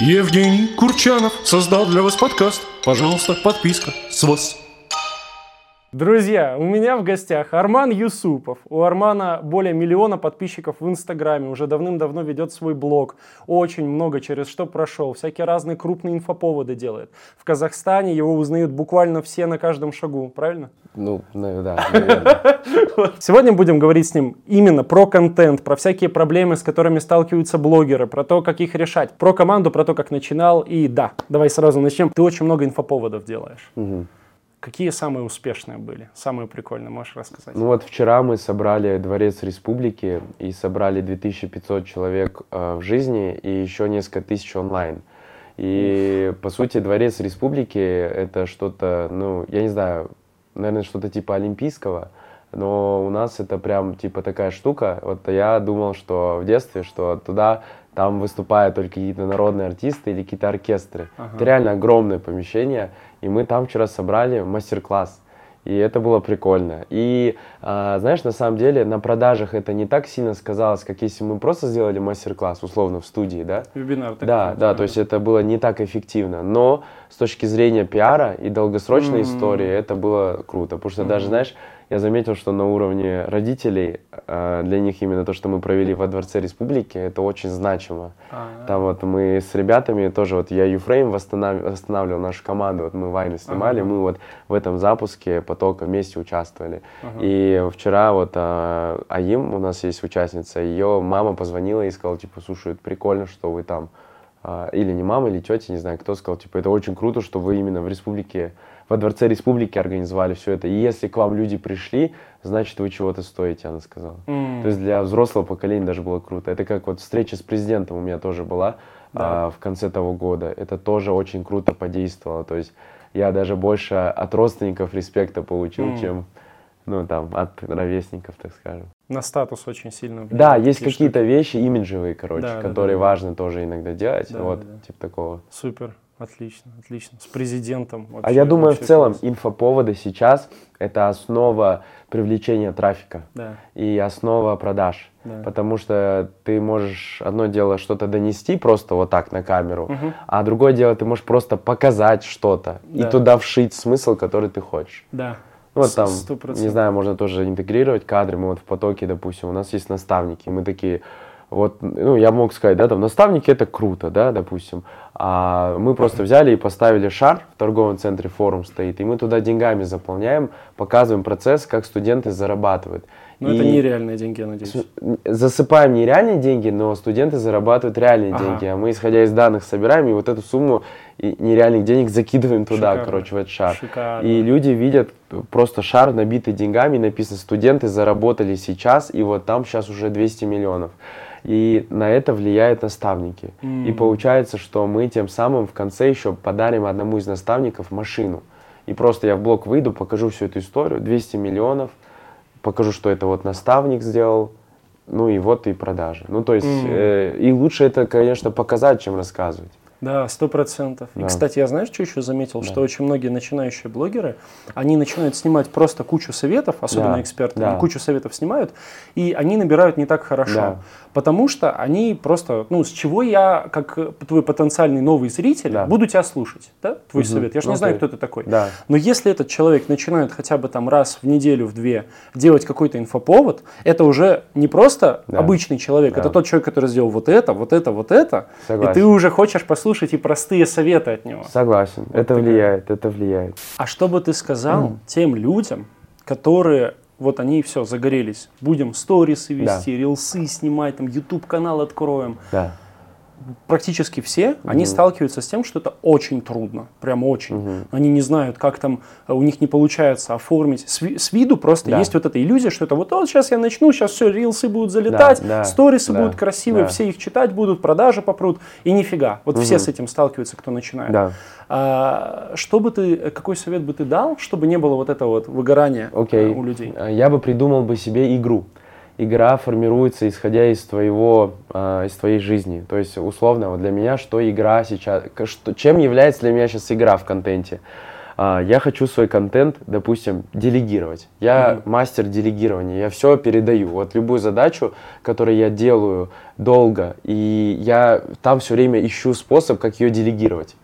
Евгений Курчанов создал для вас подкаст. Пожалуйста, подписка с вас. Друзья, у меня в гостях Арман Юсупов. У Армана более миллиона подписчиков в Инстаграме, уже давным-давно ведет свой блог. Очень много через что прошел, всякие разные крупные инфоповоды делает. В Казахстане его узнают буквально все на каждом шагу, правильно? Ну, ну да, наверное. Сегодня будем говорить с ним именно про контент, про всякие проблемы, с которыми сталкиваются блогеры, про то, как их решать, про команду, про то, как начинал. И да, давай сразу начнем. Ты очень много инфоповодов делаешь. Какие самые успешные были? Самые прикольные, можешь рассказать? Ну вот вчера мы собрали Дворец Республики и собрали 2500 человек э, в жизни и еще несколько тысяч онлайн. И по сути Дворец Республики это что-то, ну я не знаю, наверное что-то типа олимпийского, но у нас это прям типа такая штука. Вот я думал, что в детстве, что туда там выступают только какие-то народные артисты или какие-то оркестры. Ага. Это реально огромное помещение, и мы там вчера собрали мастер-класс. И это было прикольно. И а, знаешь, на самом деле на продажах это не так сильно сказалось, как если мы просто сделали мастер-класс, условно, в студии, да? Вебинар. такой, Да, да, то есть это было не так эффективно. Но с точки зрения пиара и долгосрочной Мгм. истории это было круто. Потому что даже, знаешь, я заметил, что на уровне родителей э, для них именно то, что мы провели во Дворце Республики, это очень значимо. А, Там вот мы с ребятами тоже, вот я Юфрейм восстанав- восстанавливал нашу команду, вот мы вайны снимали, Ага. мы вот в этом запуске потока вместе участвовали. ага. И вчера вот а, Аим, у нас есть участница, ее мама позвонила и сказала, типа, слушай, это прикольно, что вы там, А, или не мама, или тетя, не знаю, кто сказал, типа, это очень круто, что вы именно в республике, во Дворце Республики организовали все это. И если к вам люди пришли, значит, вы чего-то стоите, она сказала. М. То есть для взрослого поколения даже было круто. Это как вот встреча с президентом у меня тоже была Да. а, в конце того года. Это тоже очень круто подействовало. То есть я даже больше от родственников респекта получил, М. чем ну там от ровесников, так скажем. На статус очень сильно влияет. Да, есть какие-то вещи имиджевые, короче, Да, да, которые да. важно тоже иногда делать. Да, вот, да, да. типа такого. Супер, отлично, отлично. С президентом. А вообще- я думаю, в целом класс. инфоповоды сейчас это основа привлечения трафика Да, и основа продаж. да. Потому что ты можешь одно дело что-то донести просто вот так на камеру, Мгм. а другое дело ты можешь просто показать что-то Да. и туда вшить смысл, который ты хочешь. Да. Ну, Вот там, сто процентов. не знаю, можно тоже интегрировать кадры. Мы вот в потоке, допустим, у нас есть наставники, мы такие, вот, ну, я мог сказать, да, там, наставники это круто, да, допустим. А мы просто взяли и поставили шар в торговом центре, форум стоит, и мы туда деньгами заполняем, показываем процесс, как студенты зарабатывают. Но это нереальные деньги, я надеюсь. засыпаем не реальные деньги, но студенты зарабатывают реальные Ага. деньги, а мы, исходя из данных, собираем и вот эту сумму нереальных денег закидываем туда, Шикарно. короче, в этот шар. Шикарно. И люди видят просто шар, набитый деньгами, написано, студенты заработали сейчас, и вот там сейчас уже 200 миллионов. И на это влияют наставники. И М. получается, что мы тем самым в конце еще подарим одному из наставников машину. И просто я в блог выйду, покажу всю эту историю, 200 миллионов, покажу, что это вот наставник сделал, ну и вот и продажи. Ну то есть, М. э, и лучше это, конечно, показать, чем рассказывать. Да, сто процентов. И, Да. кстати, я знаешь, что еще заметил? Что очень многие начинающие блогеры, они начинают снимать просто кучу советов, особенно Да, эксперты, да. кучу советов снимают, и они набирают не так хорошо. Да. Потому что они просто, ну, с чего я, как твой потенциальный новый зритель, Да. буду тебя слушать, да, твой Мгм. совет. Я же не Ну, знаю, ты- кто ты такой. Да. Но если этот человек начинает хотя бы там раз в неделю, в две делать какой-то инфоповод, это уже не просто Да. обычный человек, Да. это тот человек, который сделал вот это, вот это, вот это, и Согласен. ты уже хочешь послушать и простые советы от него. Согласен. это такая. влияет, это влияет. А что бы ты сказал тем людям, которые вот они все загорелись, будем сторисы Да. вести, рилсы снимать, там YouTube канал откроем. Да. Практически все, они сталкиваются с тем, что это очень трудно, прям очень. Они не знают, как там, э, у них не получается оформить. С, с виду просто Да. есть вот эта иллюзия, что это вот, вот сейчас я начну, сейчас все, рилсы будут залетать, да, сторисы да, будут красивые, да. все их читать будут, продажи попрут, и нифига. Вот все с этим сталкиваются, кто начинает. Да. А, что бы ты, какой совет бы ты дал, чтобы не было вот этого вот выгорания Окей. э, у людей? Я бы придумал бы себе игру. Игра формируется исходя из твоего, а, из твоей жизни. То есть условно вот для меня что игра сейчас, что, чем является для меня сейчас игра в контенте? а, я хочу свой контент, допустим, делегировать. Я Мгм. мастер делегирования, я все передаю. Вот любую задачу, которую я делаю долго, и я там все время ищу способ, как ее делегировать.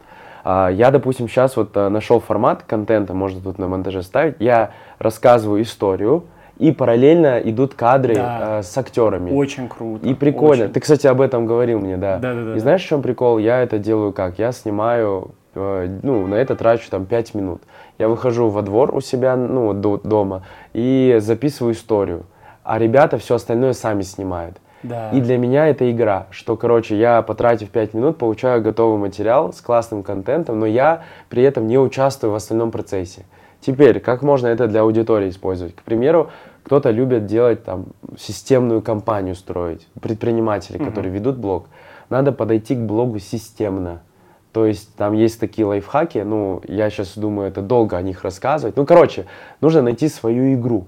А, Я, допустим, сейчас вот нашел формат контента, можно тут на монтаже ставить. Я рассказываю историю, и параллельно идут кадры Да. а, с актерами. Очень круто. И прикольно. очень. Ты, кстати, об этом говорил мне, да. Да-да-да. И знаешь, в чем прикол? Я это делаю как? Я снимаю, э, ну, на это трачу там 5 минут. Я выхожу во двор у себя, ну, до- дома, и записываю историю. А ребята все остальное сами снимают. Да. И для меня это игра, что, короче, я, потратив 5 минут, получаю готовый материал с классным контентом, но я при этом не участвую в остальном процессе. Теперь, как можно это для аудитории использовать? К примеру, кто-то любит делать там системную кампанию строить, предприниматели, Мгм. которые ведут блог. Надо подойти к блогу системно. То есть там есть такие лайфхаки, ну, я сейчас думаю, это долго о них рассказывать. Ну, короче, нужно найти свою игру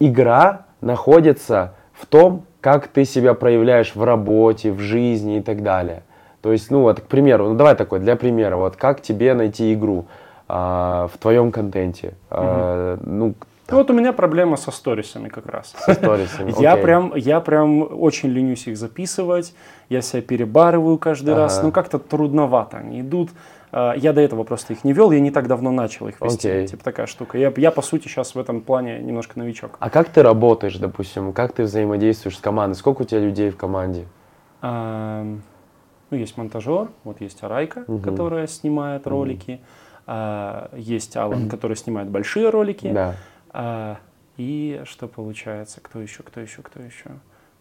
игра находится в том, как ты себя проявляешь в работе, в жизни и так далее. То есть, ну вот, к примеру, ну давай такой, для примера, вот как тебе найти игру а, в твоем контенте? А, ну, Вот у меня проблема со сторисами как раз. со сторисами. Я окей. прям, я прям очень ленюсь их записывать, я себя перебарываю каждый раз, Ага. ну как-то трудновато они идут. А, Я до этого просто их не вел, я не так давно начал их вести, Окей. типа такая штука. Я, я по сути сейчас в этом плане немножко новичок. А как ты работаешь, допустим, как ты взаимодействуешь с командой? Сколько у тебя людей в команде? Ам, Ну, есть монтажер, вот есть Арайка, Мгм. которая снимает ролики, а, есть Алан, который снимает большие ролики, Да. А, и что получается? Кто еще? Кто еще? Кто еще?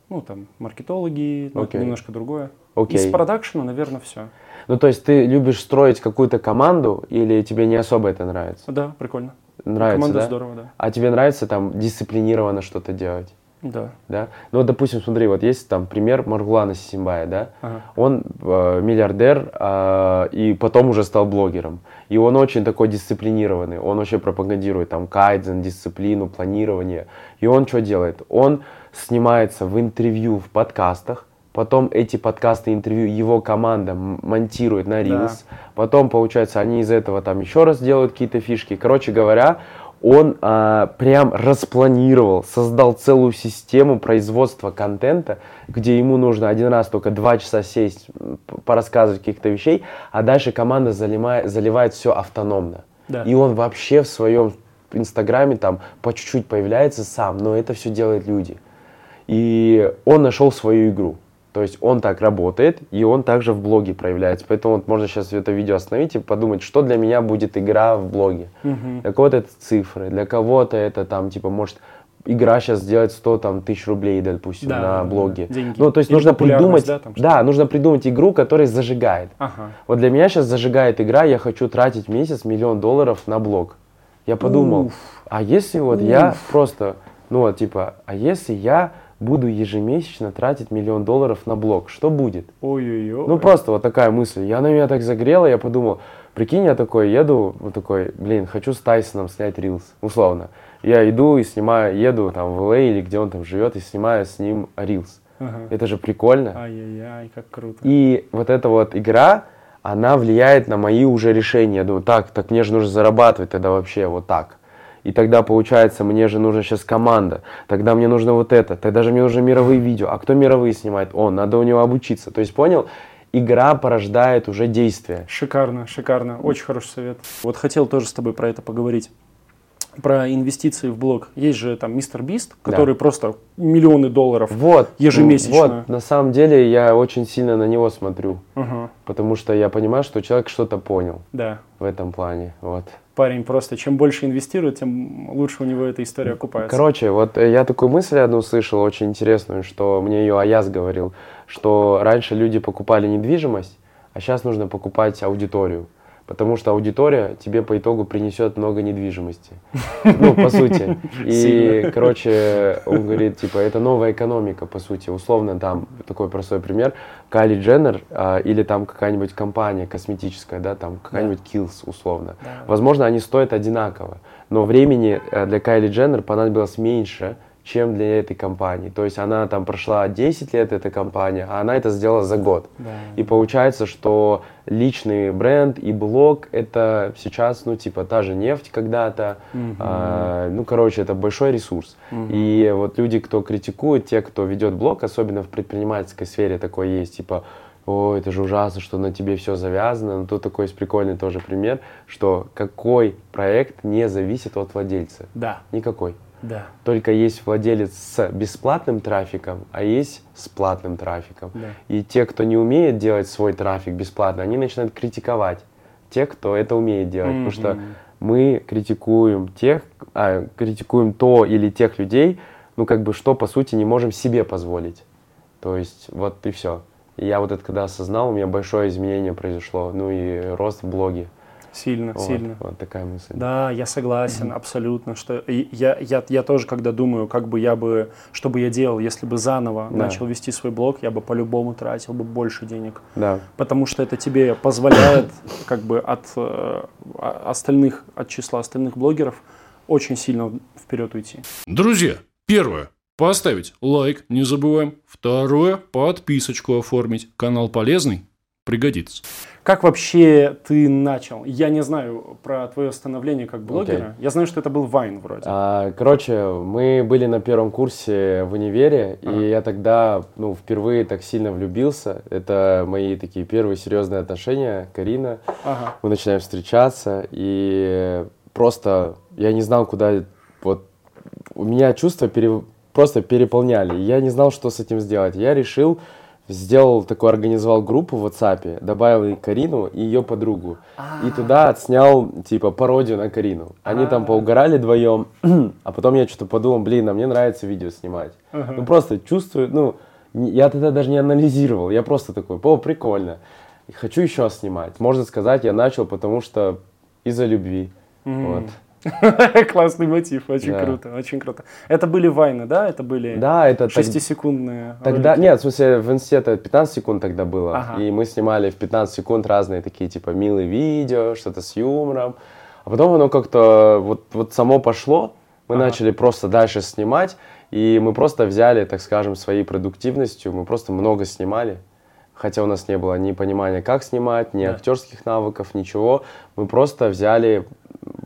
Ну, там, маркетологи, это Окей. немножко другое. Окей. Из продакшена, наверное, все. Ну, то есть ты любишь строить какую-то команду или тебе не особо это нравится? Да, прикольно. Нравится, Команда да? здорово, да. А тебе нравится там дисциплинированно что-то делать? Да. да? Ну, допустим, смотри, вот есть там пример Маргулана Сисимбая, да? Ага. Он э, миллиардер э, и потом уже стал блогером. И он очень такой дисциплинированный. Он вообще пропагандирует там кайдзен, дисциплину, планирование. И он что делает? Он снимается в интервью в подкастах, потом эти подкасты, интервью его команда монтирует на Reels, потом, получается, они из этого там еще раз делают какие-то фишки. Короче говоря, он а, прям распланировал, создал целую систему производства контента, где ему нужно один раз только два часа сесть, порассказывать каких-то вещей, а дальше команда заливает, заливает все автономно. Да. И он вообще в своем инстаграме там по чуть-чуть появляется сам, но это все делают люди. И он нашел свою игру. То есть он так работает, и он также в блоге проявляется. Поэтому вот можно сейчас это видео остановить и подумать, что для меня будет игра в блоге. Мгм. Для кого-то это цифры, для кого-то это там, типа, может, игра сейчас сделает 100 там, тысяч рублей, допустим, Да, на блоге. деньги. Ну, то есть Или нужно придумать, да, там да, нужно придумать игру, которая зажигает. Ага. Вот для меня сейчас зажигает игра, я хочу тратить месяц миллион долларов на блог. Я подумал, Уф. а если вот я Уф. просто, ну вот типа, а если я буду ежемесячно тратить миллион долларов на блог, что будет? Ой-ой-ой. Ну просто вот такая мысль. Я на меня так загрела, я подумал, прикинь, я такой еду, вот такой, блин, хочу с Тайсоном снять рилс, условно. Я иду и снимаю, еду там в Л.А. или где он там живет и снимаю с ним рилс. Ага. Это же прикольно. Ай-яй-яй, как круто. И вот эта вот игра, она влияет на мои уже решения. Я думаю, так, так мне же нужно зарабатывать тогда вообще вот так. И тогда получается, мне же нужна сейчас команда, тогда мне нужно вот это, тогда же мне нужны мировые видео. А кто мировые снимает? Он, надо у него обучиться. То есть, понял? Игра порождает уже действие. Шикарно, шикарно. Очень хороший совет. Вот хотел тоже с тобой про это поговорить. Про инвестиции в блог. Есть же там мистер Бист, Да. который просто миллионы долларов. Вот. Ежемесячно. Вот, на самом деле я очень сильно на него смотрю, Ага, потому что я понимаю, что человек что-то понял да. в этом плане. Вот. Парень просто, чем больше инвестирует, тем лучше у него эта история окупается. Короче, вот э, я такую мысль одну слышал, очень интересную, что мне ее Аяз говорил, что раньше люди покупали недвижимость, а сейчас нужно покупать аудиторию. Потому что аудитория тебе по итогу принесет много недвижимости. Ну, по сути. И, короче, он говорит, типа, это новая экономика, по сути. Условно, там, такой простой пример. Кайли Дженнер а, или там какая-нибудь компания косметическая, да, там, какая-нибудь Kills, условно. Возможно, они стоят одинаково, но времени э, для Кайли Дженнер понадобилось меньше, чем для этой компании. То есть она там прошла 10 лет, эта компания, а она это сделала за год. Да. И получается, что личный бренд и блог это сейчас, ну, типа, та же нефть когда-то. Мгм. А, ну, короче, это большой ресурс. Мгм. И вот люди, кто критикует, те, кто ведет блог, особенно в предпринимательской сфере такое есть, типа, о, это же ужасно, что на тебе все завязано. Но тут такой есть прикольный тоже пример, что какой проект не зависит от владельца. Да, Никакой. Да, Только есть владелец с бесплатным трафиком, а есть с платным трафиком. да. И те, кто не умеет делать свой трафик бесплатно, они начинают критиковать тех, кто это умеет делать. Потому что мы критикуем тех, а, критикуем то или тех людей, ну как бы что по сути не можем себе позволить. То есть вот и все. И я вот это когда осознал, у меня большое изменение произошло, ну и рост в блоге. Сильно, Вот, сильно. вот такая мысль. Да, я согласен, абсолютно. Что я, я, я тоже, когда думаю, как бы я бы, что бы я делал, если бы заново Да. начал вести свой блог, я бы по-любому тратил бы больше денег. Да. Потому что это тебе позволяет, как бы от э, а- остальных, от числа остальных блогеров очень сильно вперед уйти. Друзья, первое. Поставить лайк, не забываем. Второе. Подписочку оформить. Канал полезный. Пригодится. Как вообще ты начал? Я не знаю про твое становление как блогера. Я знаю, что это был Вайн вроде. А, короче, мы были на первом курсе в универе, Ага. и я тогда, ну, впервые так сильно влюбился. Это мои такие первые серьезные отношения, Карина. Ага. Мы начинаем встречаться, и просто я не знал, куда... Вот у меня чувства пере- просто переполняли. Я не знал, что с этим сделать. Я решил, сделал такой, организовал группу в WhatsApp, добавил и Карину, и ее подругу. И туда отснял, типа, пародию на Карину. Они там А. поугорали вдвоем, а потом я что-то подумал, блин, а мне нравится видео снимать. Ну, просто чувствую, ну, я тогда даже не анализировал, я просто такой, о, прикольно, хочу еще снимать. Можно сказать, я начал, потому что из-за любви. Вот. Классный мотив, очень Да. круто, очень круто. Это были вайны, да? Это были Да, это так- шестисекундные Тогда, ролики? нет, в смысле, в институте 15 секунд тогда было. Ага. И мы снимали в 15 секунд разные такие, типа, милые видео, что-то с юмором. А потом оно как-то вот, вот само пошло. Мы Ага. начали просто дальше снимать. И мы просто взяли, так скажем, своей продуктивностью. Мы просто много снимали. Хотя у нас не было ни понимания, как снимать, ни Да. актерских навыков, ничего. Мы просто взяли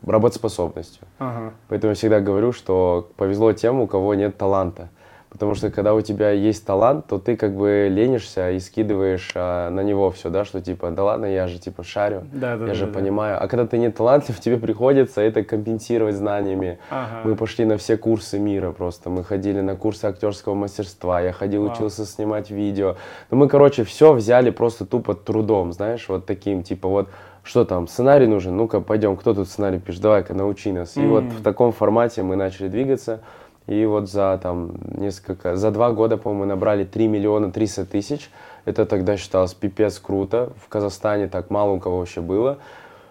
работоспособностью. Ага. Поэтому я всегда говорю, что повезло тем, у кого нет таланта. Потому что когда у тебя есть талант, то ты как бы ленишься и скидываешь а, на него все, да, что типа, да ладно, я же типа шарю, Да, да, я да, же да. понимаю. А когда ты не талантлив, тебе приходится это компенсировать знаниями. Ага. Мы пошли на все курсы мира просто. Мы ходили на курсы актерского мастерства. Я ходил, Вау. учился снимать видео. Ну, мы, короче, все взяли просто тупо трудом, знаешь, вот таким, типа, вот, что там, сценарий нужен? Ну-ка, пойдем, кто тут сценарий пишет? Давай-ка, научи нас. И вот в таком формате мы начали двигаться. И вот за там несколько, за два года, по-моему, набрали 3 миллиона 300 тысяч. Это тогда считалось пипец круто. В Казахстане так мало у кого вообще было.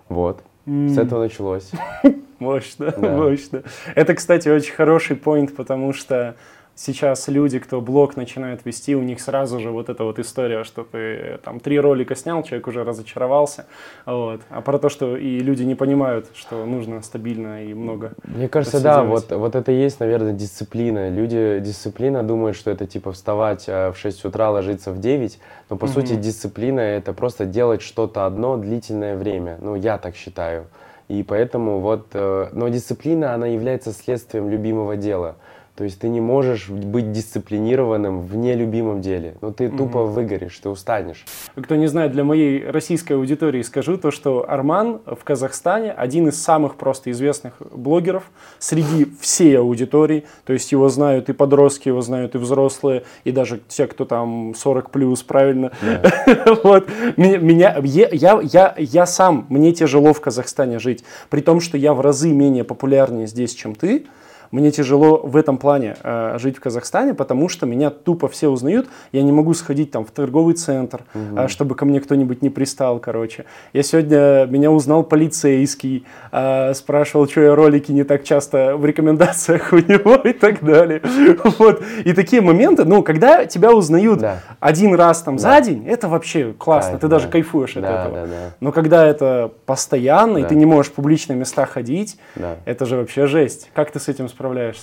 Вот. С М. этого началось. Мощно, Да. мощно. Это, кстати, очень хороший поинт, потому что сейчас люди, кто блог начинает вести, у них сразу же вот эта вот история, что ты э, там три ролика снял, человек уже разочаровался. Вот. А про то, что и люди не понимают, что нужно стабильно и много. Мне кажется, да, вот, вот это и есть, наверное, дисциплина. Люди, дисциплина думают, что это типа вставать э, в 6 утра, ложиться в 9, но по Мгм. сути дисциплина это просто делать что-то одно длительное время. Ну, я так считаю. И поэтому вот, э, но дисциплина, она является следствием любимого дела. То есть ты не можешь быть дисциплинированным в нелюбимом деле. Ну, ты тупо выгоришь, ты устанешь. Кто не знает, для моей российской аудитории скажу то, что Арман в Казахстане один из самых просто известных блогеров среди всей аудитории. То есть его знают и подростки, его знают и взрослые, и даже те, кто там 40 плюс, правильно? Вот. Меня, меня- я, я, я, я сам, мне тяжело в Казахстане жить. При том, что я в разы менее популярнее здесь, чем ты. Мне тяжело в этом плане э, жить в Казахстане, потому что меня тупо все узнают. Я не могу сходить там в торговый центр, э, чтобы ко мне кто-нибудь не пристал, короче. Я сегодня, меня узнал полицейский, э, спрашивал, что я ролики не так часто в рекомендациях у него и так далее. Вот. И такие моменты, ну, когда тебя узнают Да. один раз там за день, это вообще классно, Кайф, ты даже да. кайфуешь от Да, этого. да, да. Но когда это постоянно, и Да. ты не можешь в публичные места ходить, Да. это же вообще жесть. Как ты с этим справляешься?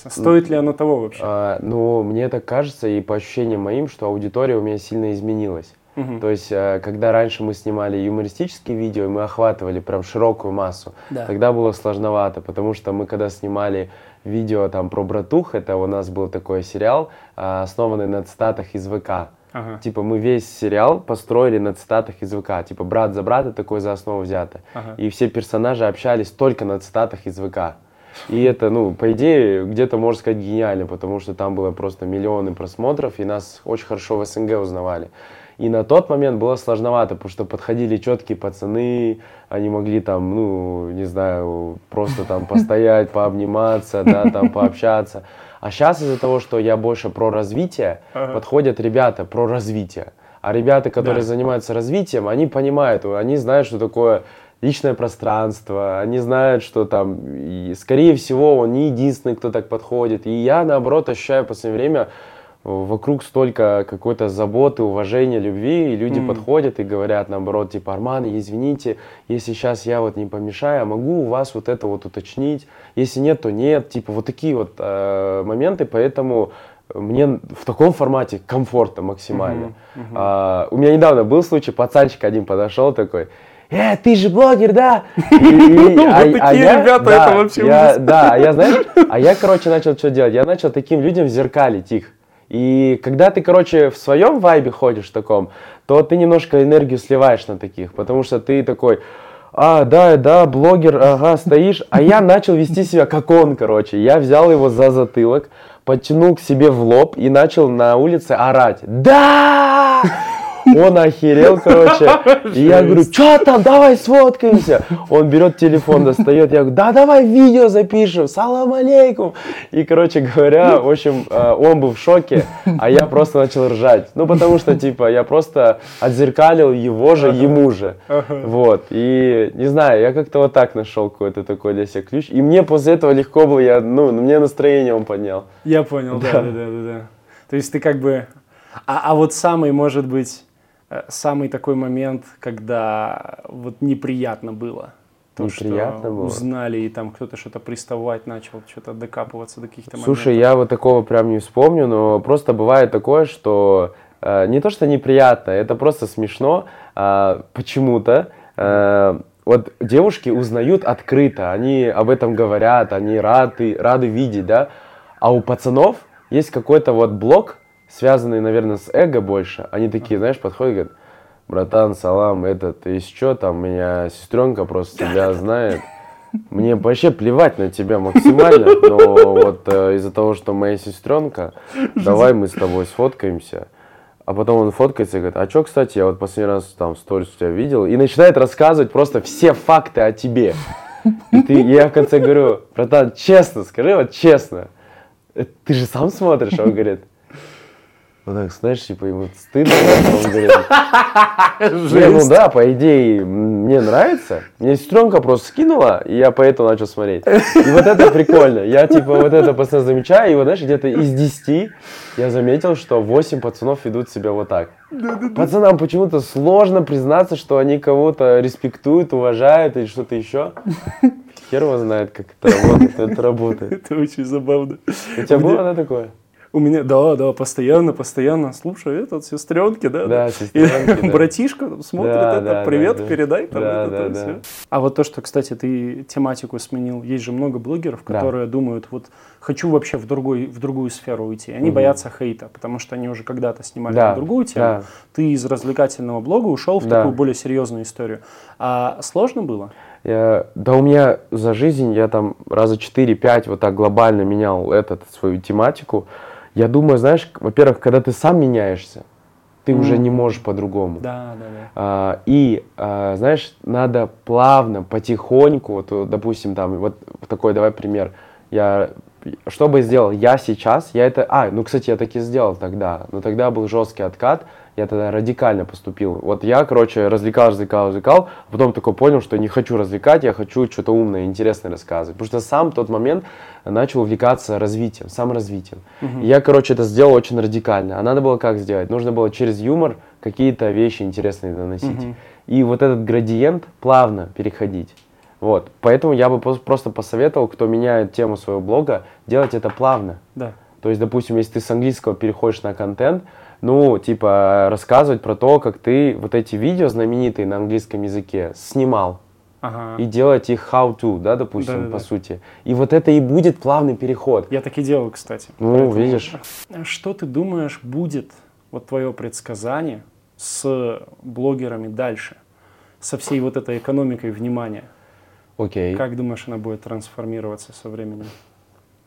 Стоит ли оно того вообще? А, ну, мне так кажется, и по ощущениям моим, что аудитория у меня сильно изменилась. Мгм. То есть, э, когда раньше мы снимали юмористические видео, мы охватывали прям широкую массу, Да. тогда было сложновато, потому что мы когда снимали видео там про братух, это у нас был такой сериал, а, основанный на цитатах из ВК. Ага. Типа мы весь сериал построили на цитатах из ВК. Типа брат за брата такой за основу взято. Ага. И все персонажи общались только на цитатах из ВК. И это, ну, по идее, где-то можно сказать гениально, потому что там было просто миллионы просмотров, и нас очень хорошо в СНГ узнавали. И на тот момент было сложновато, потому что подходили четкие пацаны, они могли там, ну, не знаю, просто там постоять, пообниматься, да, там пообщаться. А сейчас из-за того, что я больше про развитие, Ага. подходят ребята про развитие. А ребята, которые Да. занимаются развитием, они понимают, они знают, что такое личное пространство, они знают, что там, и, скорее всего, он не единственный, кто так подходит. И я, наоборот, ощущаю в последнее время вокруг столько какой-то заботы, уважения, любви, и люди М. подходят и говорят, наоборот, типа, Арман, извините, если сейчас я вот не помешаю, а могу у вас вот это вот уточнить, если нет, то нет, типа, вот такие вот э, моменты, поэтому мне в таком формате комфортно максимально. Мгм, мгм. А, у меня недавно был случай, пацанчик один подошел такой, э, ты же блогер, да? И- и- Вот такие ребята, да, это вообще я- ужас. Да, а я, знаешь, а я, короче, начал что делать? Я начал таким людям зеркалить их. И когда ты, короче, в своем вайбе ходишь таком, то ты немножко энергию сливаешь на таких, потому что ты такой, а, да, да, блогер, ага, стоишь. А я начал вести себя как он, короче. Я взял его за затылок, подтянул к себе в лоб и начал на улице орать. Да! Он охерел, короче. И я говорю, что там, давай сфоткаемся. Он берет телефон, достает. Я говорю, да, давай видео запишем. Салам алейкум. И, короче говоря, в общем, э, он был в шоке, а я просто начал ржать. Ну, потому что, типа, я просто отзеркалил его же, ему же. Вот. И, не знаю, я как-то вот так нашел какой-то такой для себя ключ. И мне после этого легко было, я, ну, мне настроение он поднял. Я понял, да, да, да, да. То есть ты как бы... А, а вот самый, может быть, самый такой момент, когда вот неприятно было. То, Неприятно что было? узнали, и там кто-то что-то приставать начал, что-то докапываться до каких-то Слушай, моментов. я вот такого прям не вспомню, но просто бывает такое, что э, не то, что неприятно, это просто смешно а, почему-то. э, вот девушки узнают открыто, они об этом говорят, они рады, рады видеть, да. А у пацанов есть какой-то вот блок, связанный, наверное, с эго больше. Они такие, знаешь, подходят и говорят, братан, салам, этот, ты что там, меня сестренка просто тебя знает. Мне вообще плевать на тебя максимально, но вот э, из-за того, что моя сестренка, давай мы с тобой сфоткаемся. А потом он фоткается и говорит, а что, кстати, я вот последний раз там сторис у тебя видел, и начинает рассказывать просто все факты о тебе. И ты, я в конце говорю, братан, честно, скажи вот честно, э, ты же сам смотришь, а он говорит, вот так, знаешь, типа, ему стыдно, он говорит, не, ну да, по идее, мне нравится. Мне сестренка просто скинула, и я поэтому начал смотреть. И вот это прикольно. Я типа вот это постоянно замечаю, и вот знаешь, где-то из 10 я заметил, что 8 пацанов ведут себя вот так. Пацанам почему-то сложно признаться, что они кого-то респектуют, уважают или что-то еще. Хер его знает, как это работает, это работает. Это очень забавно. У тебя было да, такое? У меня, да, да, постоянно, постоянно. Слушай, этот, сестренки, да? Да, И сестренки, да. Братишка смотрит Да, это, да, привет, да, да. передай там Да, это, да, там да. всё. А вот то, что, кстати, ты тематику сменил, есть же много блогеров, Да. которые думают, вот хочу вообще в, другой, в другую сферу уйти. Они боятся хейта, потому что они уже когда-то снимали Да, другую тему. да. Ты из развлекательного блога ушел в Да. такую более серьезную историю. А сложно было? Я- да у меня за жизнь я там раза 4-5 вот так глобально менял этот, свою тематику. Я думаю, знаешь, во-первых, когда ты сам меняешься, ты уже Мгм. не можешь по-другому. Да, да, да. А, и, а, знаешь, надо плавно, потихоньку, вот, вот, допустим, там, вот такой, давай пример. Я, что бы сделал я сейчас, я это, а, ну, кстати, я таки сделал тогда, но тогда был жесткий откат, я тогда радикально поступил. Вот я, короче, развлекал, развлекал, развлекал, а потом такой понял, что не хочу развлекать, я хочу что-то умное, интересное рассказывать. Потому что сам в тот момент начал увлекаться развитием, саморазвитием. И я, короче, это сделал очень радикально. А надо было как сделать? Нужно было через юмор какие-то вещи интересные доносить. Мгм. И вот этот градиент плавно переходить. Вот. Поэтому я бы просто посоветовал, кто меняет тему своего блога, делать это плавно. Да. То есть, допустим, если ты с английского переходишь на контент, ну, типа, рассказывать про то, как ты вот эти видео знаменитые на английском языке снимал. Ага. И делать их how to, да, допустим, Да-да-да. по сути. И вот это и будет плавный переход. Я так и делал, кстати. Ну, Поэтому- видишь. Что ты думаешь будет, вот твое предсказание, с блогерами дальше? Со всей вот этой экономикой внимания? Окей. Как думаешь, она будет трансформироваться со временем?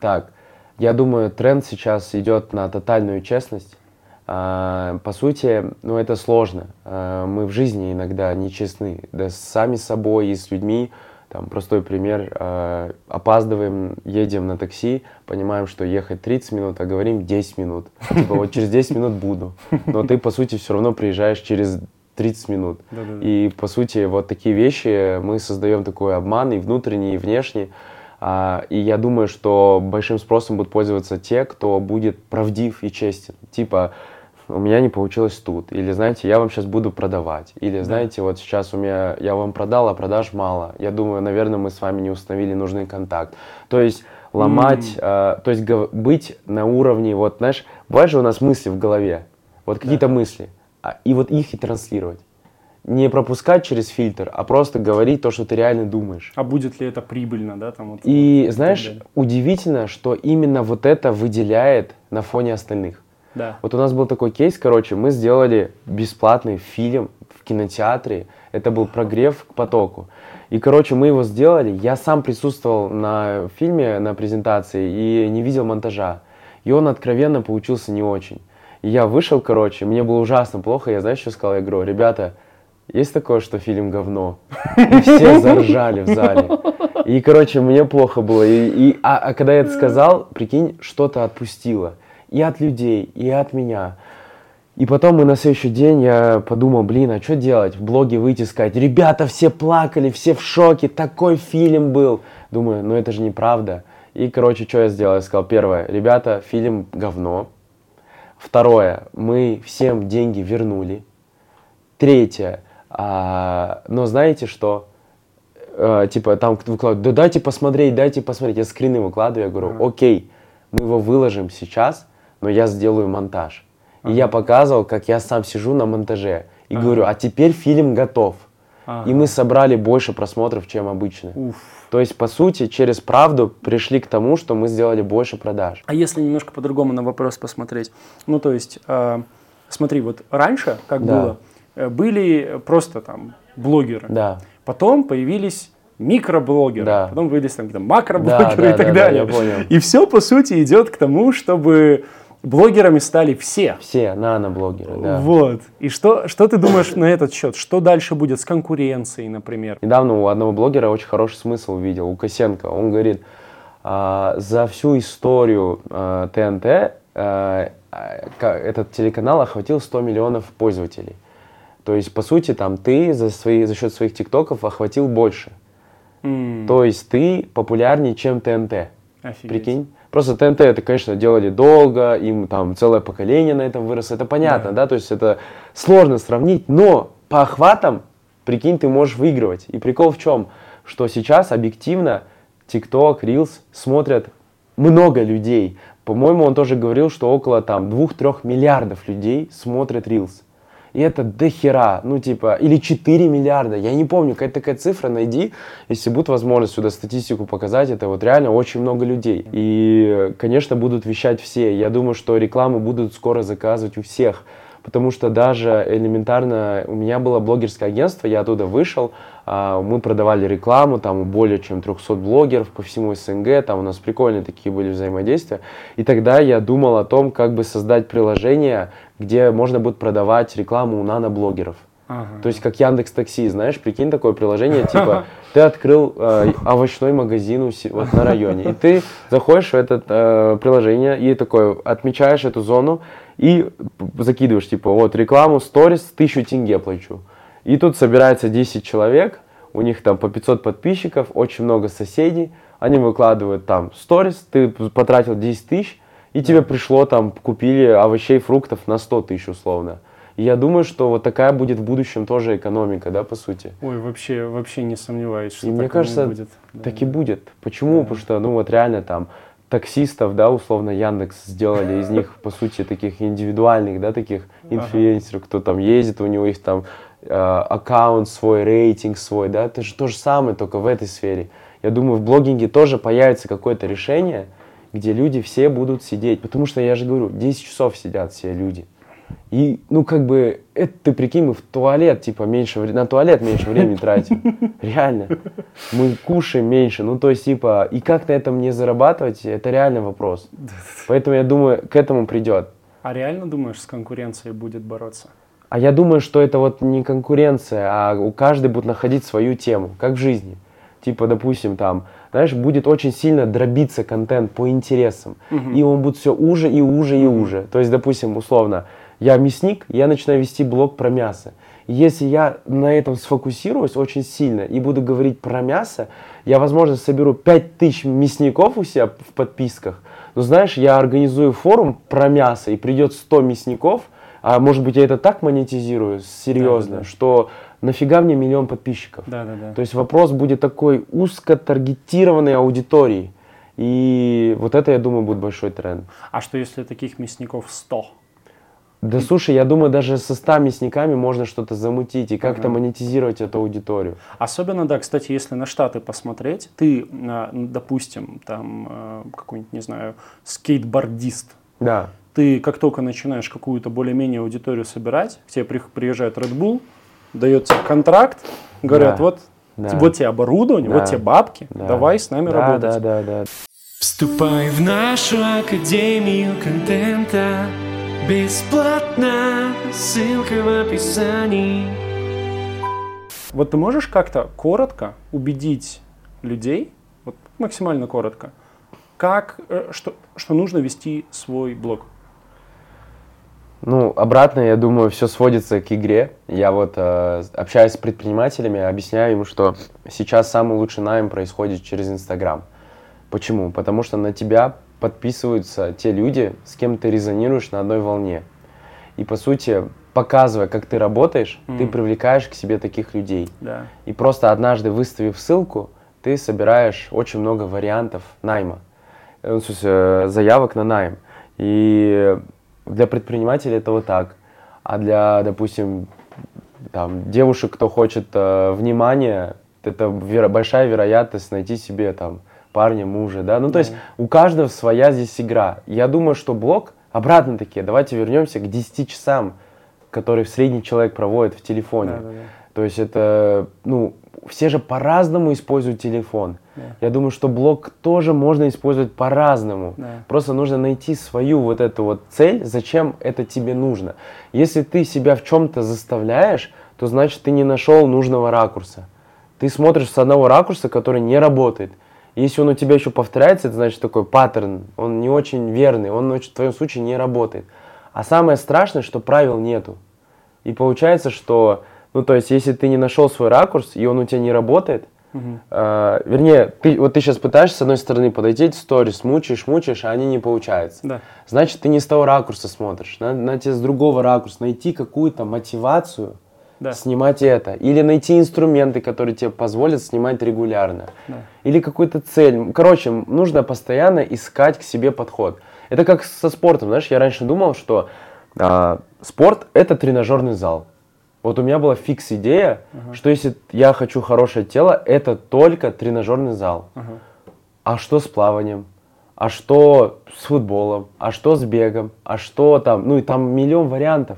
Так, я думаю, тренд сейчас идет на тотальную честность. А, по сути, ну это сложно. А, мы в жизни иногда нечестны, да с сами собой и с людьми. Там простой пример. а, опаздываем, едем на такси, понимаем, что ехать 30 минут, а говорим 10 минут. Типа вот через 10 минут буду. Но ты, по сути, все равно приезжаешь через 30 минут. Да-да-да. И, по сути, вот такие вещи мы создаем такой обман и внутренний, и внешний. А, и я думаю, что большим спросом будут пользоваться те, кто будет правдив и честен. Типа, у меня не получилось тут. Или, знаете, я вам сейчас буду продавать. Или, знаете, вот сейчас у меня, я вам продал, а продаж мало. Я думаю, наверное, мы с вами не установили нужный контакт. То есть ломать, а, то есть быть на уровне, вот, знаешь, бывает же у нас мысли в голове, вот какие-то мысли, а, и вот их и транслировать. Не пропускать через фильтр, а просто говорить то, что ты реально думаешь. А будет ли это прибыльно, да? Там вот, И вот знаешь, удивительно, что именно вот это выделяет на фоне остальных. Да. Вот у нас был такой кейс, короче, мы сделали бесплатный фильм в кинотеатре. Это был прогрев к потоку. И, короче, мы его сделали. Я сам присутствовал на фильме, на презентации и не видел монтажа. И он откровенно получился не очень. И я вышел, короче, мне было ужасно плохо. Я, знаешь, что сказал? Я говорю, ребята, есть такое, что фильм говно? И все заржали в зале. И, короче, мне плохо было. И, и- а, а когда я это сказал, прикинь, что-то отпустило. И от людей, и от меня. И потом мы на следующий день я подумал, блин, а что делать? В блоге выйти сказать, ребята, все плакали, все в шоке, такой фильм был. Думаю, ну это же неправда. И, короче, что я сделал? Я сказал, первое, ребята, фильм говно. Второе, мы всем деньги вернули. Третье, а, но знаете что? Э, типа там кто выкладывает, да дайте посмотреть, дайте посмотреть. Я скрины выкладываю, я говорю, окей, мы его выложим сейчас, но я сделаю монтаж. И я показывал, как я сам сижу на монтаже. И говорю, а теперь фильм готов. Ага. И мы собрали больше просмотров, чем обычно. Уф. То есть, по сути, через правду пришли к тому, что мы сделали больше продаж. А если немножко по-другому на вопрос посмотреть? Ну, то есть, э, смотри, вот раньше, как Да. было, э, были просто там блогеры. Да. Потом появились микроблогеры, Да. потом появились там какие-то макроблогеры Да, и да, так да, да, далее. я понял. И все, по сути, идет к тому, чтобы блогерами стали все. Все наноблогеры, да. Вот. И что, что ты думаешь на этот счет? Что дальше будет с конкуренцией, например? Недавно у одного блогера очень хороший смысл увидел, у Косенко. Он говорит, «А, за всю историю ТНТ а, а, ка- этот телеканал охватил 100 миллионов пользователей. То есть, по сути, там ты за, свои, за счет своих тиктоков охватил больше. М, То есть ты популярнее, чем ТНТ. офигеть. Прикинь? Просто ТНТ это, конечно, делали долго, им там целое поколение на этом выросло. Это понятно, да. То есть это сложно сравнить, но по охватам, прикинь, ты можешь выигрывать. И прикол в чем? Что сейчас объективно TikTok, Reels смотрят много людей. По-моему, он тоже говорил, что около там 2-3 миллиардов людей смотрят Reels. И это до хера, ну типа, или 4 миллиарда, я не помню, какая такая цифра, найди, если будет возможность сюда статистику показать, это вот реально очень много людей. И, конечно, будут вещать все, я думаю, что рекламу будут скоро заказывать у всех, потому что даже элементарно, у меня было блогерское агентство, я оттуда вышел, а, мы продавали рекламу, там более чем 300 блогеров по всему СНГ, там у нас прикольные такие были взаимодействия. И тогда я думал о том, как бы создать приложение, где можно будет продавать рекламу у наноблогеров. Ага. То есть как Яндекс Такси, знаешь, прикинь такое приложение, типа ты открыл э, овощной магазин у вот на районе, и ты заходишь в это э, приложение и такой отмечаешь эту зону и закидываешь типа вот рекламу, сторис, тысячу тенге плачу. И тут собирается 10 человек, у них там по 500 подписчиков, очень много соседей, они выкладывают там сторис, ты потратил 10 тысяч, и тебе пришло там, купили овощей, фруктов на 100 тысяч условно. И я думаю, что вот такая будет в будущем тоже экономика, да, по сути. Ой, вообще, вообще не сомневаюсь, что И мне кажется, будет. Да. Так и будет. Почему? Потому что, ну вот реально там таксистов, да, условно Яндекс сделали из них, по сути, таких индивидуальных, да, таких инфлюенсеров, кто там ездит, у него есть там э, аккаунт свой, рейтинг свой, да, это же то же самое, только в этой сфере. Я думаю, в блогинге тоже появится какое-то решение, где люди все будут сидеть, потому что я же говорю, 10 часов сидят все люди. И, ну, как бы, это ты прикинь, мы в туалет, типа, меньше, на туалет меньше времени тратим. Реально. Мы кушаем меньше. Ну, то есть, типа, и как на этом не зарабатывать, это реально вопрос. Поэтому, я думаю, к этому придет. А реально думаешь, с конкуренцией будет бороться? А я думаю, что это вот не конкуренция, а у каждой будет находить свою тему, как в жизни. Типа, допустим, там, знаешь, будет очень сильно дробиться контент по интересам. И он будет все уже и уже и уже. То есть, допустим, условно, я мясник, я начинаю вести блог про мясо. Если я на этом сфокусируюсь очень сильно и буду говорить про мясо, я, возможно, соберу 5000 мясников у себя в подписках. Но знаешь, я организую форум про мясо, и придет 100 мясников, а может быть, я это так монетизирую, серьезно, Да-да-да. что нафига мне миллион подписчиков? Да, да, да. То есть вопрос будет такой узко таргетированной аудитории. И вот это, я думаю, будет большой тренд. А что если таких мясников 100? Да слушай, я думаю, даже со 100 мясниками можно что-то замутить и как-то Ага. монетизировать эту аудиторию. Особенно, да, кстати, если на Штаты посмотреть, ты, а, допустим, там а, какой-нибудь, не знаю, скейтбордист, Да, ты как только начинаешь какую-то более-менее аудиторию собирать, к тебе при- приезжает Red Bull, дает тебе контракт, говорят, Да, вот, да. вот тебе оборудование, вот Да, тебе бабки, да. давай с нами да, работать. да, да, да. Вступай в нашу академию контента Бесплатно, ссылка в описании Вот ты можешь как-то коротко убедить людей, вот максимально коротко, как, э, что, что нужно вести свой блог? Ну, обратно, я думаю, все сводится к игре. Я вот э, общаюсь с предпринимателями, объясняю им, что сейчас самый лучший найм происходит через Инстаграм. Почему? Потому что на тебя подписываются те люди, с кем ты резонируешь на одной волне. И по сути, показывая, как ты работаешь, ты Мгм. привлекаешь к себе таких людей. Да. И просто однажды выставив ссылку, ты собираешь очень много вариантов найма, Э, ну, смысле, э, заявок на найм. И для предпринимателей это вот так. А для, допустим, там, девушек, кто хочет э, внимания, это веро- большая вероятность найти себе там парня, мужа, да. Ну, то есть у каждого своя здесь игра. Я думаю, что блог, обратно таки, давайте вернемся к 10 часам, которые средний человек проводит в телефоне. Да, да, да. То есть это, ну, все же по-разному используют телефон. Да. Я думаю, что блог тоже можно использовать по-разному. Да. Просто нужно найти свою вот эту вот цель, зачем это тебе нужно. Если ты себя в чем-то заставляешь, то значит ты не нашел нужного ракурса. Ты смотришь с одного ракурса, который не работает. Если он у тебя еще повторяется, это значит такой паттерн, он не очень верный, он в твоем случае не работает. А самое страшное, что правил нету. И получается, что, ну то есть, если ты не нашел свой ракурс, и он у тебя не работает, Мгм. э, вернее, ты, вот ты сейчас пытаешься с одной стороны подойти, сторис, мучаешь, мучаешь, а они не получаются. Да. Значит, ты не с того ракурса смотришь, надо, надо тебе с другого ракурса найти какую-то мотивацию Да. снимать это. Или найти инструменты, которые тебе позволят снимать регулярно. Да. Или какую-то цель. Короче, нужно постоянно искать к себе подход. Это как со спортом, знаешь, я раньше думал, что а, спорт это тренажерный зал. Вот у меня была фикс идея, что если я хочу хорошее тело, это только тренажерный зал. Ага. А что с плаванием? А что с футболом? А что с бегом? А что там? Ну и там миллион вариантов.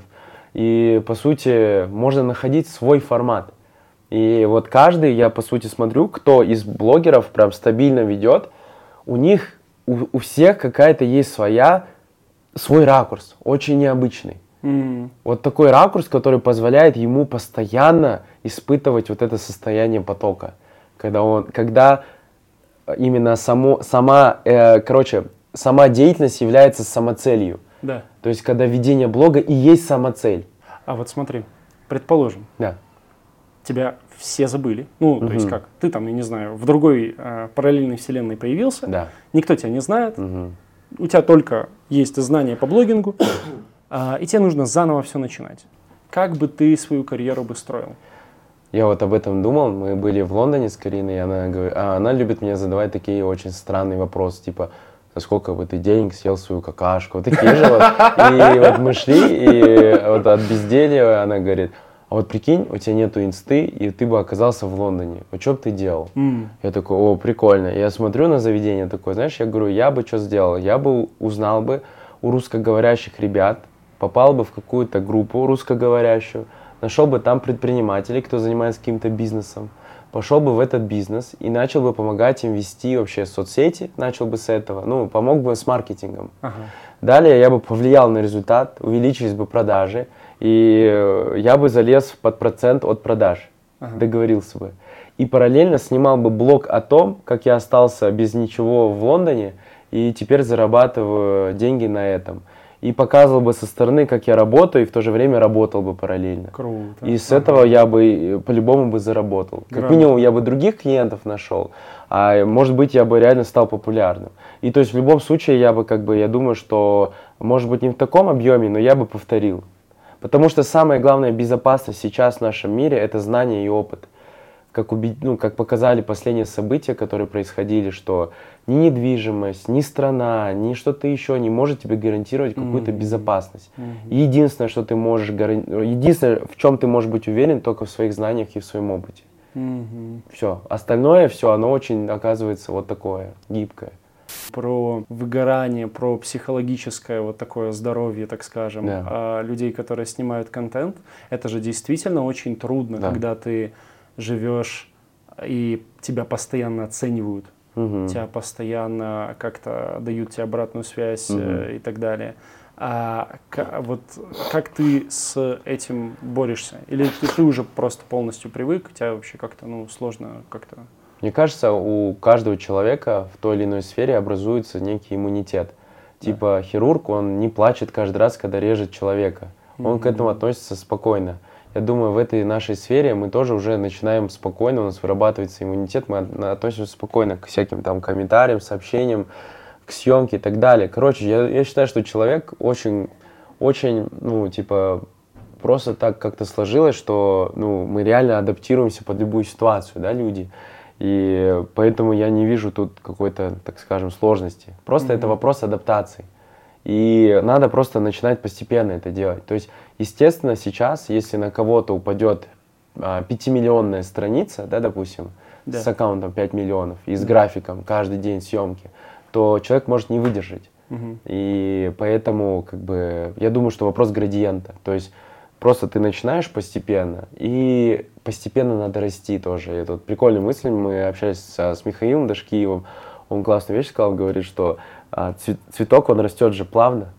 И по сути можно находить свой формат. И вот каждый, я по сути смотрю, кто из блогеров прям стабильно ведет, у них, у, у всех какая-то есть своя, свой ракурс, очень необычный. М, Вот такой ракурс, который позволяет ему постоянно испытывать вот это состояние потока. Когда он, когда именно само, сама, э, короче, сама деятельность является самоцелью. Да. То есть, когда ведение блога и есть самоцель. А вот смотри, предположим, Да. тебя все забыли. Ну, то есть как, ты там, я не знаю, в другой э, параллельной вселенной появился, Да. никто тебя не знает, Мгм. у тебя только есть знания по блогингу, а, и тебе нужно заново все начинать. как бы ты свою карьеру бы строил? Я вот об этом думал. Мы были в Лондоне с Кариной, и она, говорит, а она любит мне задавать такие очень странные вопросы, типа, за сколько бы ты денег съел свою какашку? Вот такие же вот. И вот мы шли, и вот от безделья она говорит, а вот прикинь, у тебя нету инсты, и ты бы оказался в Лондоне. Вот что бы ты делал? М, Я такой, о, прикольно. Я смотрю на заведение такое, знаешь, я говорю, я бы что сделал? Я бы узнал бы у русскоговорящих ребят, попал бы в какую-то группу русскоговорящую, нашел бы там предпринимателей, кто занимается каким-то бизнесом, пошел бы в этот бизнес и начал бы помогать им вести вообще соцсети, начал бы с этого, ну, помог бы с маркетингом. Ага. Далее я бы повлиял на результат, увеличились бы продажи, и э, я бы залез под процент от продаж, Ага. договорился бы. И параллельно снимал бы блог о том, как я остался без ничего в Лондоне и теперь зарабатываю деньги на этом. И показывал бы со стороны, как я работаю, и в то же время работал бы параллельно. Круто. И с Ага. этого я бы э, по-любому бы заработал. Как Грамотно. минимум я бы других клиентов нашел, а может быть я бы реально стал популярным. И то есть в любом случае я бы как бы, я думаю, что может быть не в таком объеме, но я бы повторил. Потому что самая главная безопасность сейчас в нашем мире это знание и опыт. Как, уби- ну, как показали последние события, которые происходили, что ни недвижимость, ни страна, ни что-то еще не может тебе гарантировать какую-то Мгм. безопасность. Мгм. Единственное, что ты можешь гаран- единственное, в чем ты можешь быть уверен, только в своих знаниях и в своем опыте. Мгм. Все. Остальное все, оно очень оказывается вот такое, гибкое. про выгорание, про психологическое вот такое здоровье, так скажем, Да. а, людей, которые снимают контент. Это же действительно очень трудно, Да. когда ты живешь и тебя постоянно оценивают, Мгм. тебя постоянно как-то дают тебе обратную связь Мгм. э, и так далее. А ка- вот как ты с этим борешься? Или ты, ты уже просто полностью привык, тебя вообще как-то ну сложно как-то? Мне кажется, у каждого человека в той или иной сфере образуется некий иммунитет. Типа хирург, он не плачет каждый раз, когда режет человека. Он к этому относится спокойно. Я думаю, в этой нашей сфере мы тоже уже начинаем спокойно, у нас вырабатывается иммунитет, мы от- относимся спокойно к всяким там комментариям, сообщениям, к съемке и так далее. Короче, я, я считаю, что человек очень, очень, ну, типа, просто так как-то сложилось, что, ну, мы реально адаптируемся под любую ситуацию, да, люди. И поэтому я не вижу тут какой-то, так скажем, сложности. Просто это вопрос адаптации. И надо просто начинать постепенно это делать. То есть, естественно, сейчас, если на кого-то упадет а, пятимиллионная страница, да, допустим, Да. с аккаунтом 5 миллионов и с графиком каждый день съемки, то человек может не выдержать. Мгм. И поэтому, как бы, я думаю, что вопрос градиента. То есть просто ты начинаешь постепенно, и постепенно надо расти тоже. Это вот прикольная мысль. Мы общались со- с Михаилом Дашкиевым. Он классную вещь сказал, говорит, что а, цве- цветок, он растет же плавно.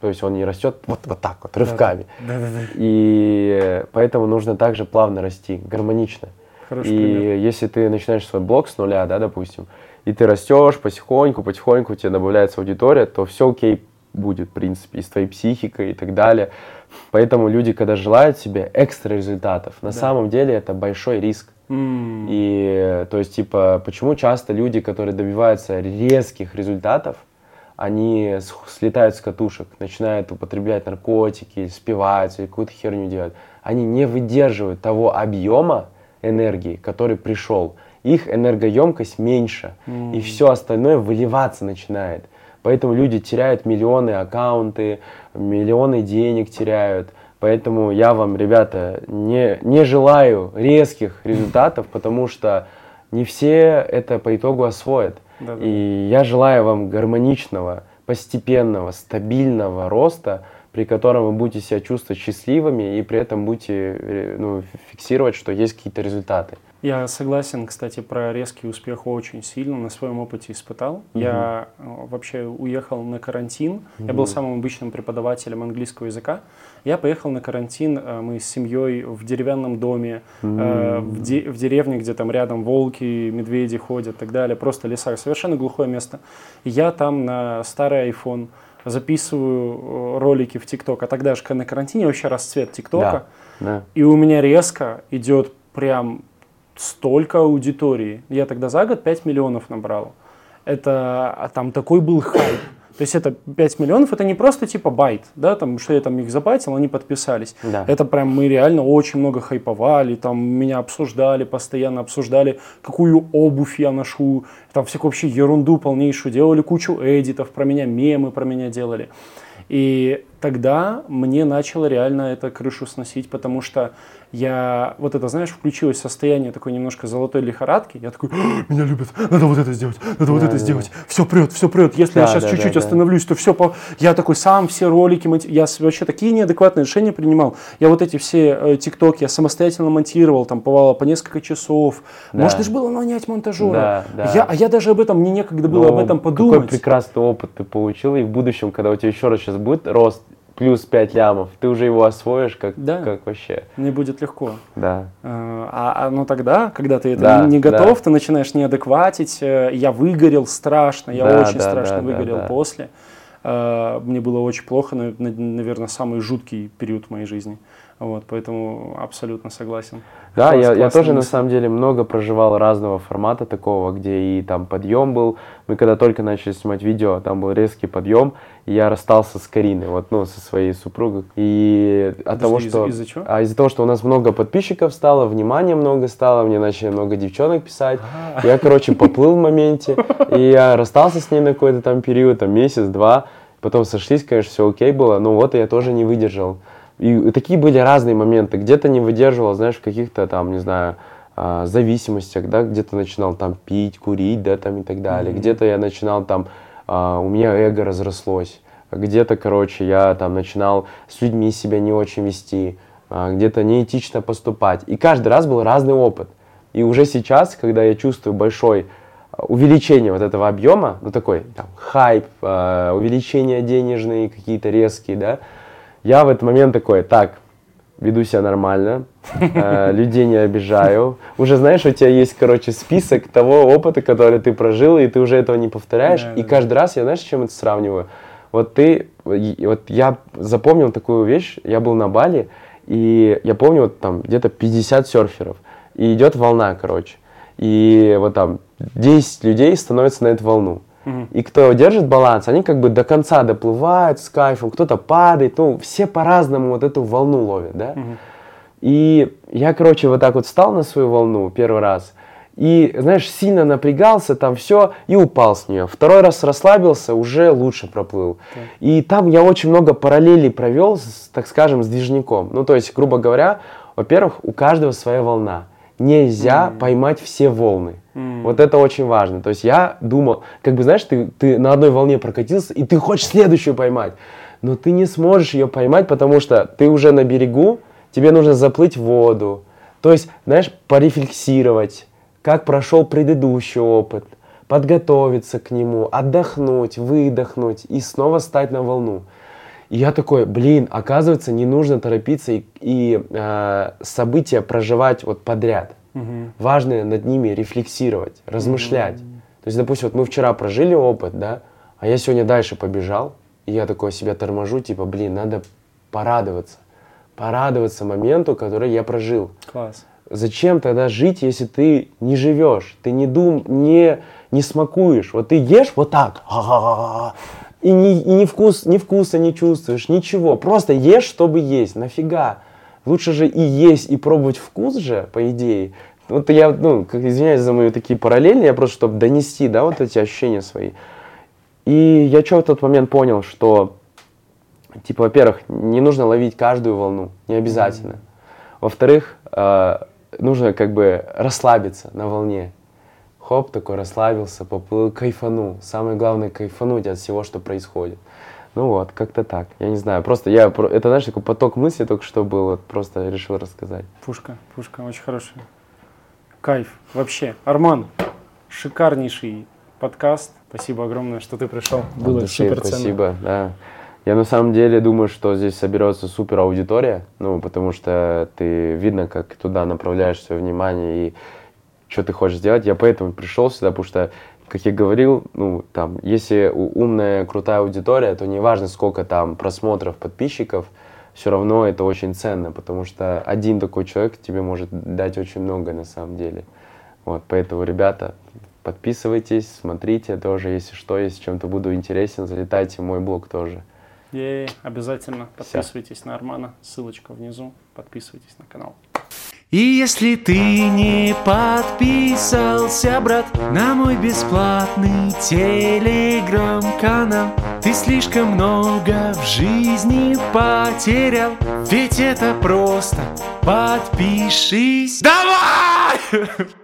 То есть он не растет вот, вот так вот, рывками. Да-да-да. И э, поэтому нужно также плавно расти, гармонично. Хороший и пример. если ты начинаешь свой блог с нуля, да, допустим, и ты растешь потихоньку, потихоньку тебе добавляется аудитория, то все окей будет, в принципе, и с твоей психикой и так далее. Поэтому люди, когда желают себе экстра результатов, на Да. самом деле это большой риск. М. И э, то есть, типа, почему часто люди, которые добиваются резких результатов, они слетают с катушек, начинают употреблять наркотики, спиваются или какую-то херню делать. Они не выдерживают того объема энергии, который пришел. Их энергоемкость меньше, и все остальное выливаться начинает. Поэтому люди теряют миллионы аккаунты, миллионы денег теряют. Поэтому я вам, ребята, не, не желаю резких результатов, потому что не все это по итогу освоят. Да-да. И я желаю вам гармоничного, постепенного, стабильного роста, при котором вы будете себя чувствовать счастливыми и при этом будете э, ну, фиксировать, что есть какие-то результаты. Я согласен, кстати, про резкий успех очень сильно на своем опыте испытал. Я э, вообще уехал на карантин. Я был самым обычным преподавателем английского языка. Я поехал на карантин, э, мы с семьей в деревянном доме, э, в, де- в деревне, где там рядом волки, медведи ходят и так далее, просто леса, совершенно глухое место. И я там на старый iPhone записываю ролики в ТикТок, а тогда же на карантине вообще расцвет ТикТока. Да. И у меня резко идет прям столько аудитории. Я тогда за год 5 миллионов набрал. Это а там такой был хайп. То есть это 5 миллионов, это не просто типа байт, да, там, что я там их забайтил, они подписались. Да. Это прям мы реально очень много хайповали, там меня обсуждали, постоянно обсуждали, какую обувь я ношу, там всякую вообще ерунду полнейшую, делали кучу эдитов про меня, мемы про меня делали. И тогда мне начало реально это крышу сносить, потому что я, вот это, знаешь, включилось состояние такой немножко золотой лихорадки. Я такой, «А, меня любят, надо вот это сделать, надо вот Да, это да, сделать. Все прет, все прет. Если я Да, сейчас да, чуть-чуть да, остановлюсь, то все по... Я такой сам все ролики, монти- я вообще такие неадекватные решения принимал. Я вот эти все э, тиктоки я самостоятельно монтировал, там бывало по несколько часов. Да. Можно же было нанять монтажера. Да, да. Я, а я даже об этом, мне некогда было об Ну, этом Какой подумать. прекрасный опыт ты получил, и в будущем, когда у тебя еще раз сейчас будет рост плюс 5 лямов, ты уже его освоишь как, Да. как вообще. Мне будет легко. Да. Э, А, а ну тогда, когда ты это Да, не готов, да. ты начинаешь неадекватить. Э, Я выгорел страшно, я Да, очень да, страшно да, выгорел да, да. после. Э, Мне было очень плохо, наверное, самый жуткий период в моей жизни. Вот, поэтому абсолютно согласен. Да, Класс- я, я классная тоже на мысль. самом деле много проживал разного формата такого, где и там подъем был. Мы когда только начали снимать видео, там был резкий подъем, и я расстался с Кариной, вот, ну, со своей супругой. И от Подожди, того, из- что... из-за чего? А из-за того, что у нас много подписчиков стало, внимания много стало, мне начали много девчонок писать. А. Я, короче, поплыл в моменте, и я расстался с ней на какой-то там период, там месяц-два. Потом сошлись, конечно, все окей было, но вот я тоже не выдержал. И такие были разные моменты. Где-то не выдерживал, знаешь, в каких-то там, не знаю, а, зависимостях, да, где-то начинал там пить, курить, да, там и так далее. Где-то я начинал там, а, у меня эго разрослось. Где-то, короче, я там начинал с людьми себя не очень вести, а, где-то неэтично поступать. И каждый раз был разный опыт. И уже сейчас, когда я чувствую большой увеличение вот этого объема, ну такой там хайп, увеличение денежные какие-то резкие, да, я в этот момент такой, так, веду себя нормально, э, людей не обижаю. Уже знаешь, у тебя есть, короче, список того опыта, который ты прожил, и ты уже этого не повторяешь. И каждый раз я, знаешь, с чем это сравниваю? Вот ты, вот я запомнил такую вещь, я был на Бали, и я помню, вот там где-то 50 серферов, и идет волна, короче. И вот там 10 людей становятся на эту волну. И кто держит баланс, они как бы до конца доплывают с кайфом, кто-то падает, ну, все по-разному вот эту волну ловят, да. И я, короче, вот так вот встал на свою волну первый раз, и, знаешь, сильно напрягался, там все, и упал с нее. Второй раз расслабился, уже лучше проплыл. И там я очень много параллелей провел, с, так скажем, с движником. Ну, то есть, грубо говоря, во-первых, у каждого своя волна. Нельзя поймать все волны. Вот это очень важно. То есть я думал, как бы знаешь, ты, ты на одной волне прокатился, и ты хочешь следующую поймать. Но ты не сможешь ее поймать, потому что ты уже на берегу, тебе нужно заплыть в воду. То есть, знаешь, порефлексировать, как прошел предыдущий опыт, подготовиться к нему, отдохнуть, выдохнуть и снова стать на волну. И я такой, блин, оказывается, не нужно торопиться и, и, э, события проживать вот подряд. Важно над ними рефлексировать, размышлять. То есть, допустим, вот мы вчера прожили опыт, да, а я сегодня дальше побежал, и я такой себя торможу, типа, блин, надо порадоваться. Порадоваться моменту, который я прожил. Класс. Зачем тогда жить, если ты не живешь, ты не дум, не, не смакуешь? Вот ты ешь вот так, и, ни, и ни, вкус, ни вкуса не чувствуешь, ничего. Просто ешь, чтобы есть. Нафига? Лучше же и есть, и пробовать вкус же, по идее. Вот я, ну, как, извиняюсь за мои такие параллели, я просто, чтобы донести, да, вот эти ощущения свои. И я что в тот момент понял, что, типа, во-первых, не нужно ловить каждую волну, не обязательно. Во-вторых, э, нужно как бы расслабиться на волне. Хоп, такой расслабился, поплыл, кайфанул. Самое главное кайфануть от всего, что происходит. Ну вот, как-то так. Я не знаю, просто я, про- это знаешь, такой поток мыслей только что был, вот просто решил рассказать. Пушка, пушка, очень хорошая. Кайф. Вообще. Арман, шикарнейший подкаст. Спасибо огромное, что ты пришел. Было души супер ценно. Спасибо, да. Я на самом деле думаю, что здесь соберется супер аудитория, ну, потому что ты видно, как туда направляешь свое внимание и что ты хочешь сделать. Я поэтому пришел сюда, потому что, как я говорил, ну, там, если умная, крутая аудитория, то неважно, сколько там просмотров, подписчиков, все равно это очень ценно, потому что один такой человек тебе может дать очень много на самом деле. Вот, поэтому, ребята, Подписывайтесь, смотрите тоже, если что, если чем-то буду интересен, залетайте в мой блог тоже. Е, обязательно подписывайтесь на Армана, ссылочка внизу, подписывайтесь на канал. И если ты не подписался, брат, на мой бесплатный телеграм-канал, ты слишком много в жизни потерял, ведь это просто подпишись. Давай!